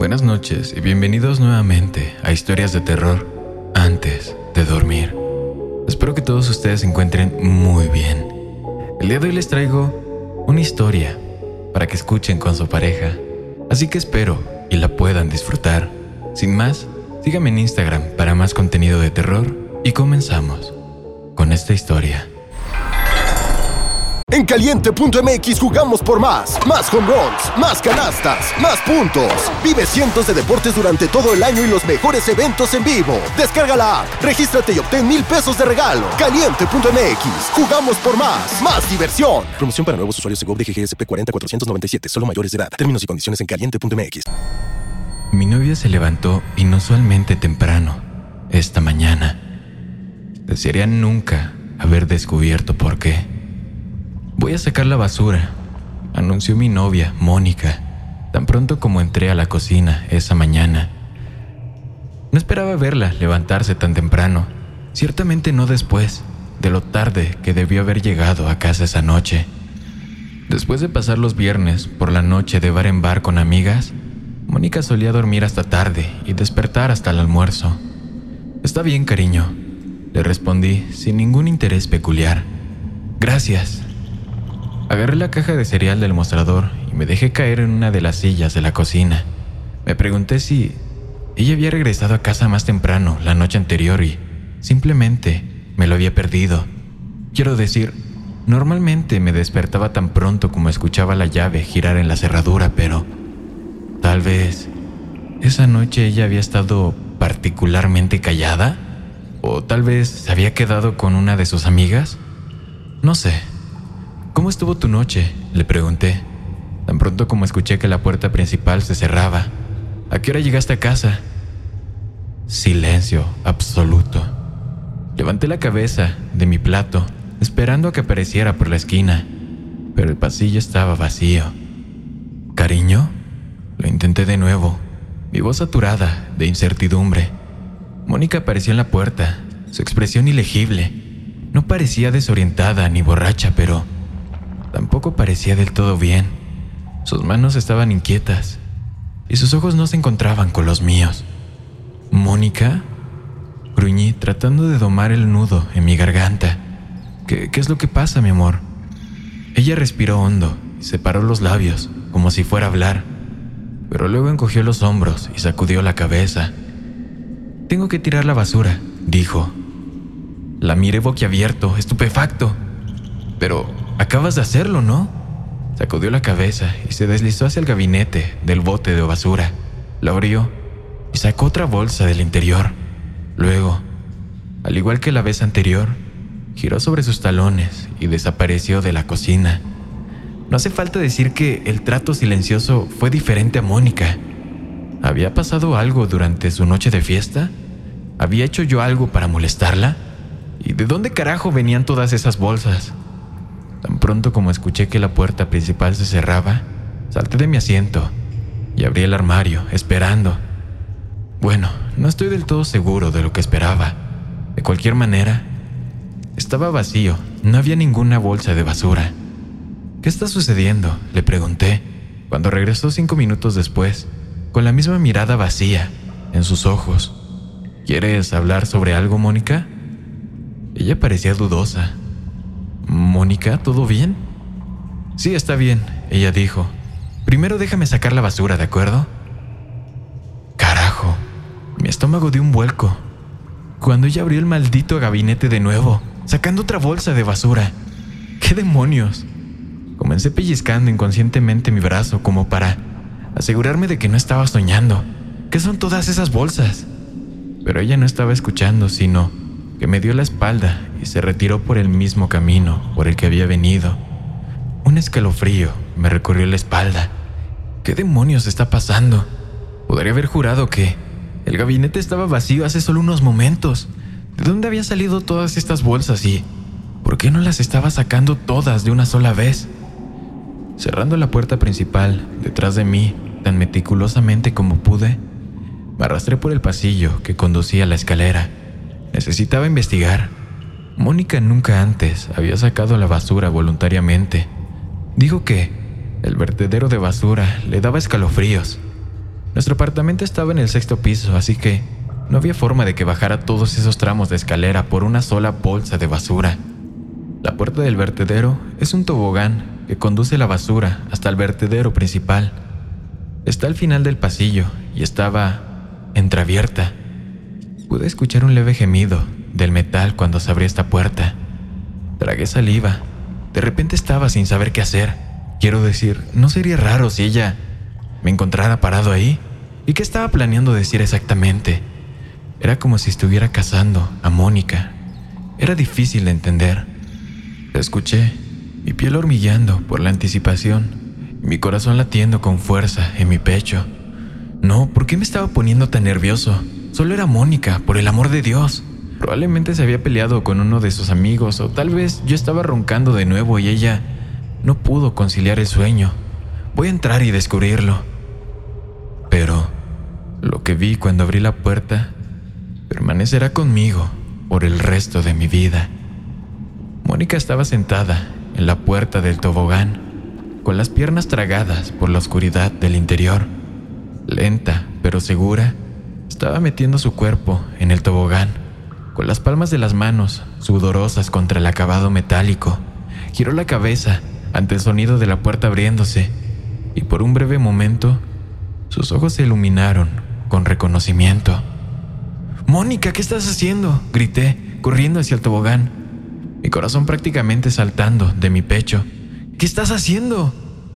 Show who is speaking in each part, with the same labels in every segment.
Speaker 1: Buenas noches y bienvenidos nuevamente a Historias de terror antes de dormir. Espero que todos ustedes se encuentren muy bien. El día de hoy les traigo una historia para que escuchen con su pareja. Así que espero y la puedan disfrutar. Sin más, síganme en Instagram para más contenido de terror y comenzamos con esta historia.
Speaker 2: En caliente.mx jugamos por más. Más home runs, más canastas, más puntos. Vive cientos de deportes durante todo el año y los mejores eventos en vivo. Descarga la app, regístrate y obtén mil pesos de regalo. Caliente.mx, jugamos por más. Más diversión. Promoción para nuevos usuarios de GOV de GGSP 40497, solo mayores de edad. Términos y condiciones en caliente.mx.
Speaker 1: Mi novia se levantó inusualmente temprano esta mañana. Desearía nunca haber descubierto por qué. Voy a sacar la basura, anunció mi novia, Mónica, tan pronto como entré a la cocina esa mañana. No esperaba verla levantarse tan temprano, ciertamente no después de lo tarde que debió haber llegado a casa esa noche. Después de pasar los viernes por la noche de bar en bar con amigas, Mónica solía dormir hasta tarde y despertar hasta el almuerzo. Está bien, cariño, le respondí sin ningún interés peculiar. Gracias, Agarré la caja de cereal del mostrador y me dejé caer en una de las sillas de la cocina. Me pregunté si ella había regresado a casa más temprano la noche anterior y simplemente me lo había perdido. Quiero decir, normalmente me despertaba tan pronto como escuchaba la llave girar en la cerradura, pero tal vez esa noche ella había estado particularmente callada o tal vez se había quedado con una de sus amigas. No sé. ¿Cómo estuvo tu noche? Le pregunté. Tan pronto como escuché que la puerta principal se cerraba. ¿A qué hora llegaste a casa? Silencio absoluto. Levanté la cabeza de mi plato, esperando a que apareciera por la esquina, pero el pasillo estaba vacío. ¿Cariño? Lo intenté de nuevo, mi voz saturada de incertidumbre. Mónica apareció en la puerta, su expresión ilegible. No parecía desorientada ni borracha, pero Tampoco parecía del todo bien. Sus manos estaban inquietas y sus ojos no se encontraban con los míos. ¿Mónica? Gruñí tratando de domar el nudo en mi garganta. ¿Qué, ¿Qué, es lo que pasa, mi amor? Ella respiró hondo y separó los labios, como si fuera a hablar, pero luego encogió los hombros y sacudió la cabeza. Tengo que tirar la basura, dijo. La miré boquiabierto, estupefacto. Pero Acabas de hacerlo, ¿no? Sacudió la cabeza y se deslizó hacia el gabinete del bote de basura. Lo abrió y sacó otra bolsa del interior. Luego, al igual que la vez anterior, giró sobre sus talones y desapareció de la cocina. No hace falta decir que el trato silencioso fue diferente a Mónica. ¿Había pasado algo durante su noche de fiesta? ¿Había hecho yo algo para molestarla? ¿Y de dónde carajo venían todas esas bolsas? Pronto como escuché que la puerta principal se cerraba, salté de mi asiento y abrí el armario, esperando. Bueno, no estoy del todo seguro de lo que esperaba. De cualquier manera, estaba vacío, no había ninguna bolsa de basura. ¿Qué está sucediendo? Le pregunté, cuando regresó cinco minutos después, con la misma mirada vacía en sus ojos. ¿Quieres hablar sobre algo, Mónica? Ella parecía dudosa. Mónica, ¿todo bien? Sí, está bien, ella dijo. Primero déjame sacar la basura, ¿de acuerdo? Carajo, mi estómago dio un vuelco. Cuando ella abrió el maldito gabinete de nuevo, sacando otra bolsa de basura. ¿Qué demonios? Comencé pellizcando inconscientemente mi brazo como para asegurarme de que no estaba soñando. ¿Qué son todas esas bolsas? Pero ella no estaba escuchando, sino que me dio la espalda y se retiró por el mismo camino por el que había venido. Un escalofrío me recorrió la espalda. ¿Qué demonios está pasando? Podría haber jurado que el gabinete estaba vacío hace solo unos momentos. ¿De dónde habían salido todas estas bolsas y por qué no las estaba sacando todas de una sola vez? Cerrando la puerta principal detrás de mí tan meticulosamente como pude, me arrastré por el pasillo que conducía a la escalera. Necesitaba investigar. Mónica nunca antes había sacado la basura voluntariamente. Dijo que el vertedero de basura le daba escalofríos. Nuestro apartamento estaba en el sexto piso, así que no había forma de que bajara todos esos tramos de escalera por una sola bolsa de basura. La puerta del vertedero es un tobogán que conduce la basura hasta el vertedero principal. Está al final del pasillo y estaba entreabierta. Pude escuchar un leve gemido del metal cuando se abrió esta puerta. Tragué saliva. De repente estaba sin saber qué hacer. Quiero decir, no sería raro si ella me encontrara parado ahí. ¿Y qué estaba planeando decir exactamente? Era como si estuviera cazando a Mónica. Era difícil de entender. La escuché, mi piel hormigueando por la anticipación, mi corazón latiendo con fuerza en mi pecho. No, ¿por qué me estaba poniendo tan nervioso? Solo era Mónica, por el amor de Dios. Probablemente se había peleado con uno de sus amigos o tal vez yo estaba roncando de nuevo y ella no pudo conciliar el sueño. Voy a entrar y descubrirlo. Pero lo que vi cuando abrí la puerta permanecerá conmigo por el resto de mi vida. Mónica estaba sentada en la puerta del tobogán, con las piernas tragadas por la oscuridad del interior. Lenta, pero segura, estaba metiendo su cuerpo en el tobogán, con las palmas de las manos sudorosas contra el acabado metálico. Giró la cabeza ante el sonido de la puerta abriéndose y por un breve momento sus ojos se iluminaron con reconocimiento. Mónica, ¿qué estás haciendo? grité, corriendo hacia el tobogán, mi corazón prácticamente saltando de mi pecho. ¿Qué estás haciendo?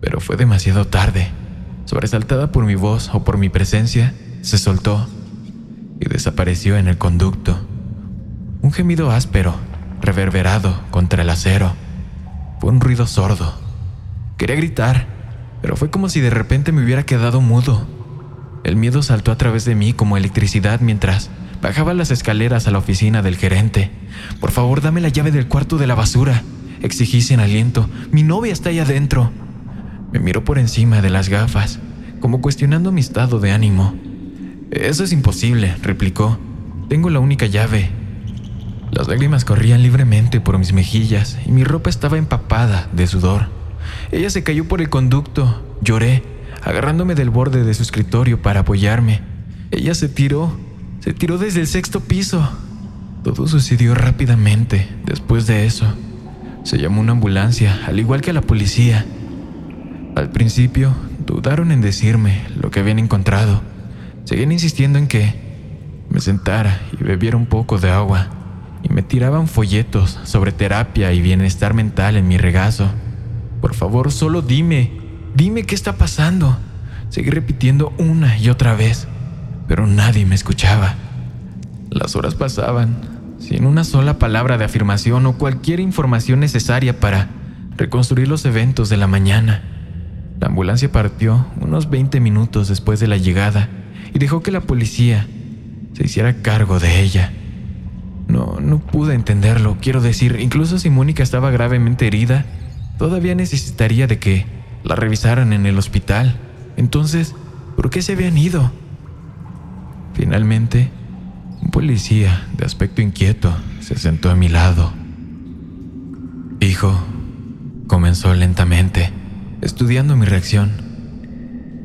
Speaker 1: Pero fue demasiado tarde. Sobresaltada por mi voz o por mi presencia, se soltó y desapareció en el conducto. Un gemido áspero, reverberado contra el acero. Fue un ruido sordo. Quería gritar, pero fue como si de repente me hubiera quedado mudo. El miedo saltó a través de mí como electricidad mientras bajaba las escaleras a la oficina del gerente. Por favor, dame la llave del cuarto de la basura. Exigí sin aliento. Mi novia está ahí adentro. Me miró por encima de las gafas, como cuestionando mi estado de ánimo. Eso es imposible, replicó. Tengo la única llave. Las lágrimas corrían libremente por mis mejillas y mi ropa estaba empapada de sudor. Ella se cayó por el conducto. Lloré, agarrándome del borde de su escritorio para apoyarme. Ella se tiró, se tiró desde el sexto piso. Todo sucedió rápidamente después de eso. Se llamó una ambulancia, al igual que la policía. Al principio, dudaron en decirme lo que habían encontrado. Seguían insistiendo en que me sentara y bebiera un poco de agua, y me tiraban folletos sobre terapia y bienestar mental en mi regazo. Por favor, solo dime, dime qué está pasando. Seguí repitiendo una y otra vez, pero nadie me escuchaba. Las horas pasaban, sin una sola palabra de afirmación o cualquier información necesaria para reconstruir los eventos de la mañana. La ambulancia partió unos 20 minutos después de la llegada y dejó que la policía se hiciera cargo de ella. No, no pude entenderlo. Quiero decir, incluso si Mónica estaba gravemente herida, todavía necesitaría de que la revisaran en el hospital. Entonces, ¿por qué se habían ido? Finalmente, policía de aspecto inquieto se sentó a mi lado. Hijo, comenzó lentamente, estudiando mi reacción.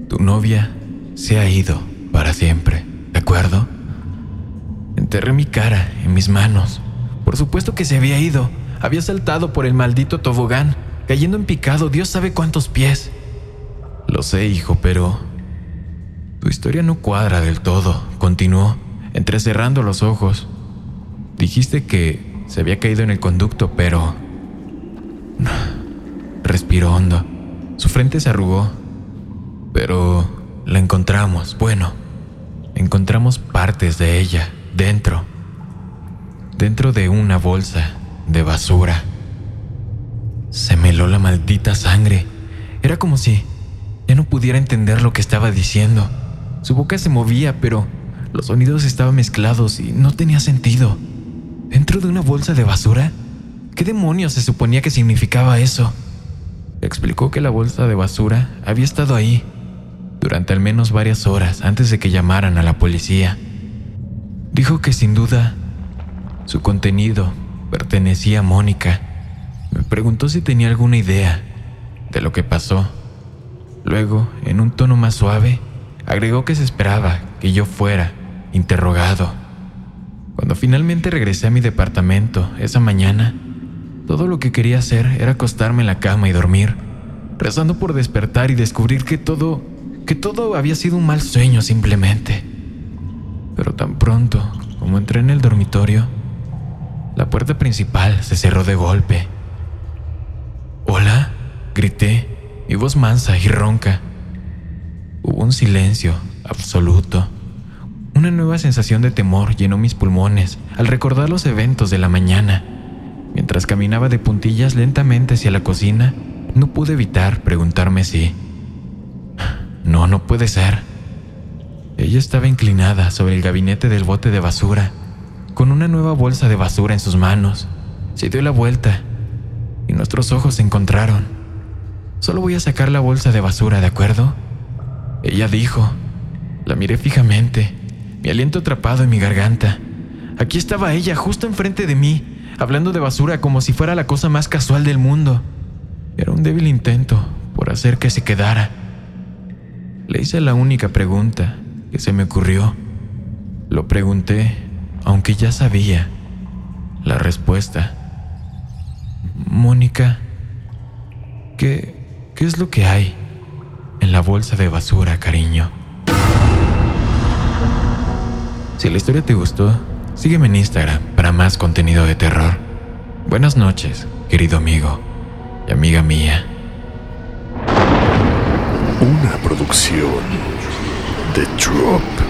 Speaker 1: Tu novia se ha ido para siempre, ¿de acuerdo? Enterré mi cara en mis manos. Por supuesto que se había ido. Había saltado por el maldito tobogán, cayendo en picado Dios sabe cuántos pies. Lo sé, hijo, pero Tu historia no cuadra del todo, continuó, entrecerrando los ojos. Dijiste que se había caído en el conducto, pero... Respiró hondo. Su frente se arrugó. Pero la encontramos, bueno, encontramos partes de ella dentro, dentro de una bolsa de basura. Se me heló la maldita sangre. Era como si ya no pudiera entender lo que estaba diciendo. Su boca se movía, pero los sonidos estaban mezclados y no tenía sentido. ¿Dentro de una bolsa de basura? ¿Qué demonios se suponía que significaba eso? Explicó que la bolsa de basura había estado ahí durante al menos varias horas antes de que llamaran a la policía. Dijo que sin duda su contenido pertenecía a Mónica. Me preguntó si tenía alguna idea de lo que pasó. Luego, en un tono más suave, agregó que se esperaba que yo fuera interrogado. Cuando finalmente regresé a mi departamento esa mañana, todo lo que quería hacer era acostarme en la cama y dormir, rezando por despertar y descubrir que todo, que todo había sido un mal sueño simplemente. Pero tan pronto como entré en el dormitorio, la puerta principal se cerró de golpe. Hola, grité, mi voz mansa y ronca. Hubo un silencio absoluto. Una nueva sensación de temor llenó mis pulmones al recordar los eventos de la mañana. Mientras caminaba de puntillas lentamente hacia la cocina, no pude evitar preguntarme si... No, no puede ser. Ella estaba inclinada sobre el gabinete del bote de basura, con una nueva bolsa de basura en sus manos. Se dio la vuelta y nuestros ojos se encontraron. Solo voy a sacar la bolsa de basura, ¿de acuerdo? Ella dijo. La miré fijamente, mi aliento atrapado en mi garganta. Aquí estaba ella, justo enfrente de mí, hablando de basura como si fuera la cosa más casual del mundo. Era un débil intento por hacer que se quedara. Le hice la única pregunta que se me ocurrió. Lo pregunté, aunque ya sabía la respuesta. Mónica, ¿qué, ¿qué es lo que hay en la bolsa de basura, cariño? Si la historia te gustó, sígueme en Instagram para más contenido de terror. Buenas noches, querido amigo y amiga mía.
Speaker 3: Una producción The Drop.